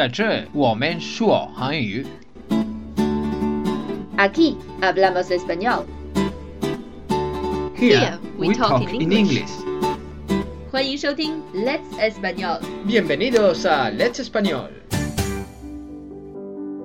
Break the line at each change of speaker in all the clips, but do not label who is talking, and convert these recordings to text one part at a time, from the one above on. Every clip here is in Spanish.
在这我们说韩语。
Aquí hablamos español.
Here we talk in English.
欢迎收听 Let's Español。
Bienvenidos a Let's Español.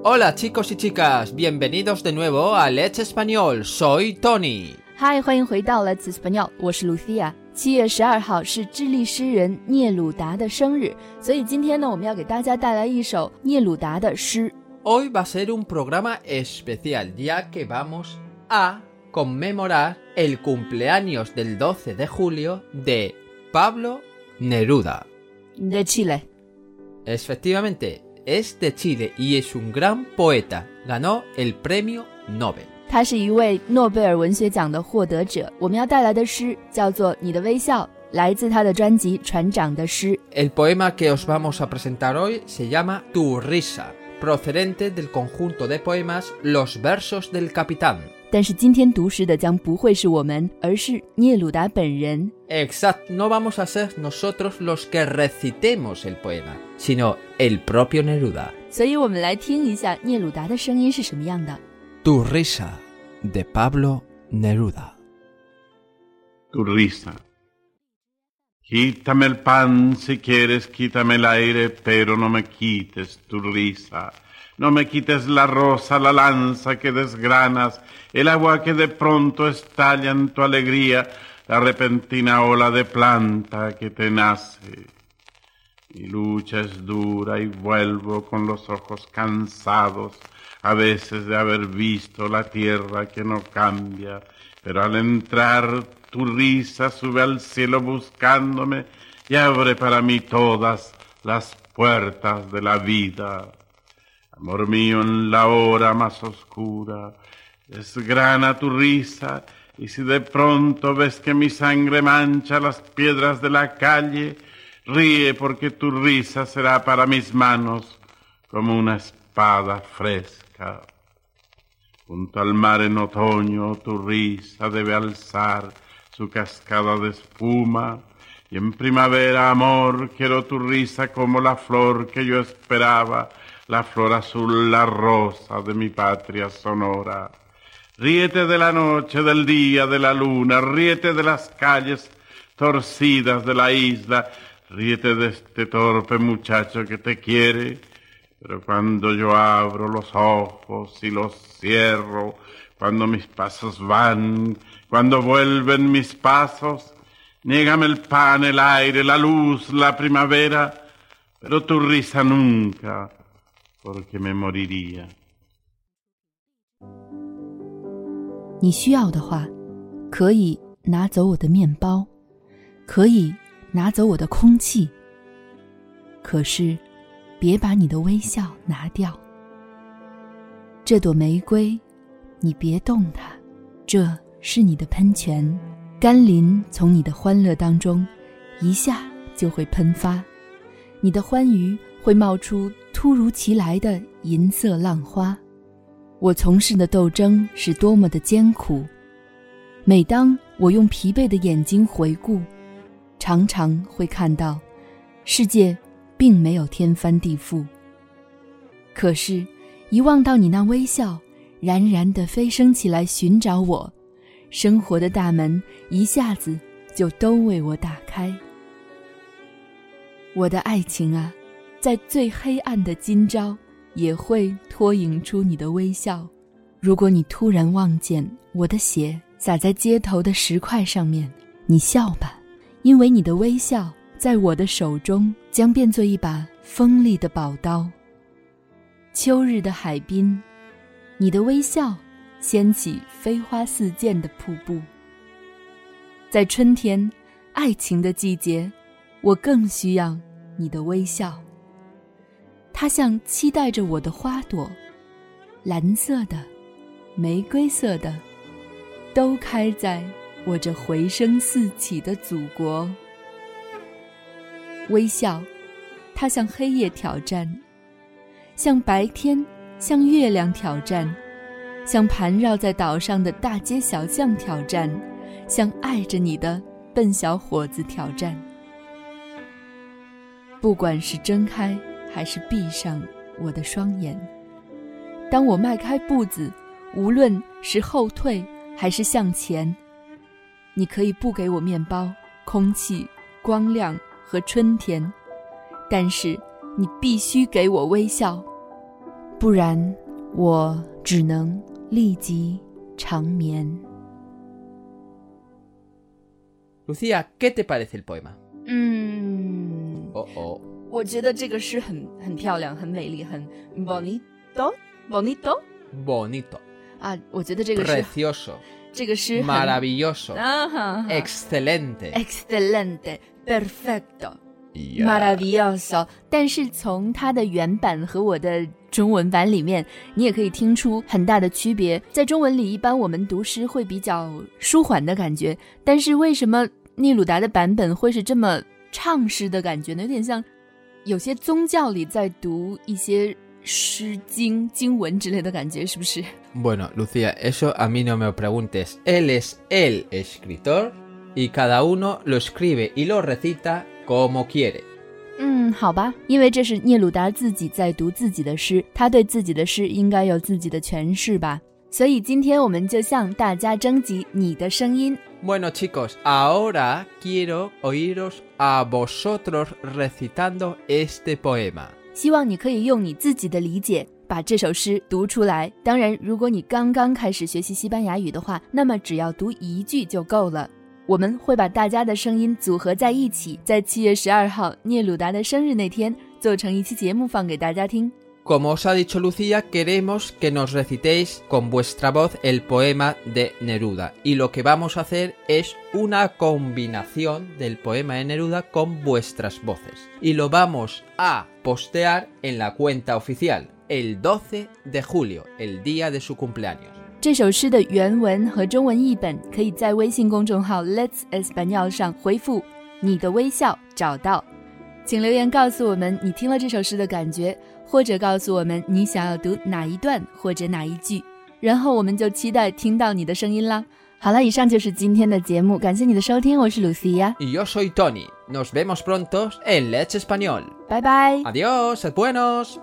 Hola chicos y chicas, bienvenidos de nuevo a Let's Español. Soy Tony.
嗨，欢迎回到 Let's Español，我是 Lucia。 七月十二号是智利诗人聂鲁达的生日，所以今天呢，我们要给大家带来一首聂鲁达的诗。
Hoy va a ser un programa especial ya que vamos a conmemorar el cumpleaños del 12 de julio de Pablo Neruda.
的气嘞，
Efectivamente, es de Chile y es un gran poeta. Ganó el premio Nobel.
他是一位诺贝尔文学奖的获得者。我们要带来的诗叫做《你的微笑》，来自他的专辑《船长的诗》。
El poema que os vamos a presentar hoy se llama Tu risa, procedente del conjunto de poemas Los versos del capitán.
但是今天读诗的将不会是我们，而是聂鲁达本人。
Exacto, no vamos a ser nosotros los que recitemos el poema, sino el propio Neruda.
所以我们来听一下聂鲁达的声音是什么样的。
Tu risa, de Pablo Neruda.
tu risa. Quítame el pan si quieres, quítame el aire, pero no me quites tu risa. No me quites la rosa, la lanza que desgranas, el agua que de pronto estalla en tu alegría, la repentina ola de planta que te nace. Mi lucha es dura y vuelvo con los ojos cansados, a veces de haber visto la tierra que no cambia, pero al entrar tu risa sube al cielo buscándome y abre para mí todas las puertas de la vida. Amor mío, en la hora más oscura, desgrana tu risa, y si de pronto ves que mi sangre mancha las piedras de la calle, ríe porque tu risa será para mis manos como una espada fresca. Junto al mar en otoño tu risa debe alzar su cascada de espuma, y en primavera, amor, quiero tu risa como la flor que yo esperaba, la flor azul, la rosa de mi patria sonora. Ríete de la noche, del día, de la luna, ríete de las calles torcidas de la isla, ríete de este torpe muchacho que te quiere, pero cuando yo abro los ojos y los cierro, cuando mis pasos van, cuando vuelven mis pasos, niégame el pan, el aire, la luz, la primavera, pero tu risa nunca, porque me moriría.
你需要的话，可以拿走我的面包，可以拿走我的空气。可是， 别把你的微笑拿掉。这朵玫瑰，你别动它，这是你的喷泉，甘霖从你的欢乐当中，一下就会喷发，你的欢愉会冒出突如其来的银色浪花。我从事的斗争是多么的艰苦。每当我用疲惫的眼睛回顾，常常会看到，世界并没有天翻地覆。可是，一望到你那微笑，冉冉的飞升起来寻找我，生活的大门一下子就都为我打开。我的爱情啊，在最黑暗的今朝。也会脱颖出你的微笑。如果你突然望见我的血洒在街头的石块上面，你笑吧，因为你的微笑在我的手中将变作一把锋利的宝刀。秋日的海滨，你的微笑掀起飞花似溅的瀑布。在春天，爱情的季节，我更需要你的微笑。它像期待着我的花朵，蓝色的、玫瑰色的，都开在我这回声四起的祖国。微笑，它向黑夜挑战，向白天、向月亮挑战，向盘绕在岛上的大街小巷挑战，向爱着你的笨小伙子挑战。不管是睁开还是闭上我的双眼？当我迈开步子，无论是后退还是向前，你可以不给我面包、空气、光亮和春天，但是你必须给我微笑，不然我只能立即长眠。
Lucía, ¿qué te parece el poema?
嗯
，Oh, oh.
我觉得这个诗很很漂亮，很美丽，很 bonito bonito
Bonito,
啊，我觉得这个诗
precioso,
这个诗很
maravilloso,
啊哈哈
excelente.
excelente perfecto
Ya.
maravilloso。但是从它的原版和我的中文版里面，你也可以听出很大的区别。在中文里，一般我们读诗会比较舒缓的感觉，但是为什么聂鲁达的版本会是这么唱诗的感觉呢？有点像有些宗教里在读一些诗经经文之类的感觉，是不是？
Bueno, Lucía, eso a mí no me lo preguntes. Él es el escritor y cada uno lo escribe y lo recita como quiere.
嗯，好吧，因为这是聂鲁达自己在读自己的诗，他对自己的诗应该有自己的诠释吧。所以今天我们就向大家征集你的声音。
Bueno, chicos, ahora quiero oíros a vosotros recitando este poema.
希望你可以用你自己的理解把这首诗读出来。当然，如果你刚刚开始学习西班牙语的话，那么只要读一句就够了。我们会把大家的声音组合在一起，在七月十二号聂鲁达的生日那天，做成一期节目放给大家听。
Como os ha dicho Lucía, queremos que nos recitéis con vuestra voz el poema de Neruda. Y lo que vamos a hacer es una combinación del poema de Neruda con vuestras voces. Y lo vamos a postear en la cuenta oficial el 12 de julio, el día de su cumpleaños.
这首诗的原文和中文译本可以在微信公众号 Let's Español 上回复“你的微笑”找到。请留言告诉我们你听了这首诗的感觉， 或者告诉我们你想要读哪一段或者哪一句，然后我们就期待听到你的声音啦。好了，以上就是今天的节目，感谢你的收听，我是
Lucia，Y yo soy Tony. Nos vemos pronto en Let's Español.
Bye bye.。
Adiós, buenos.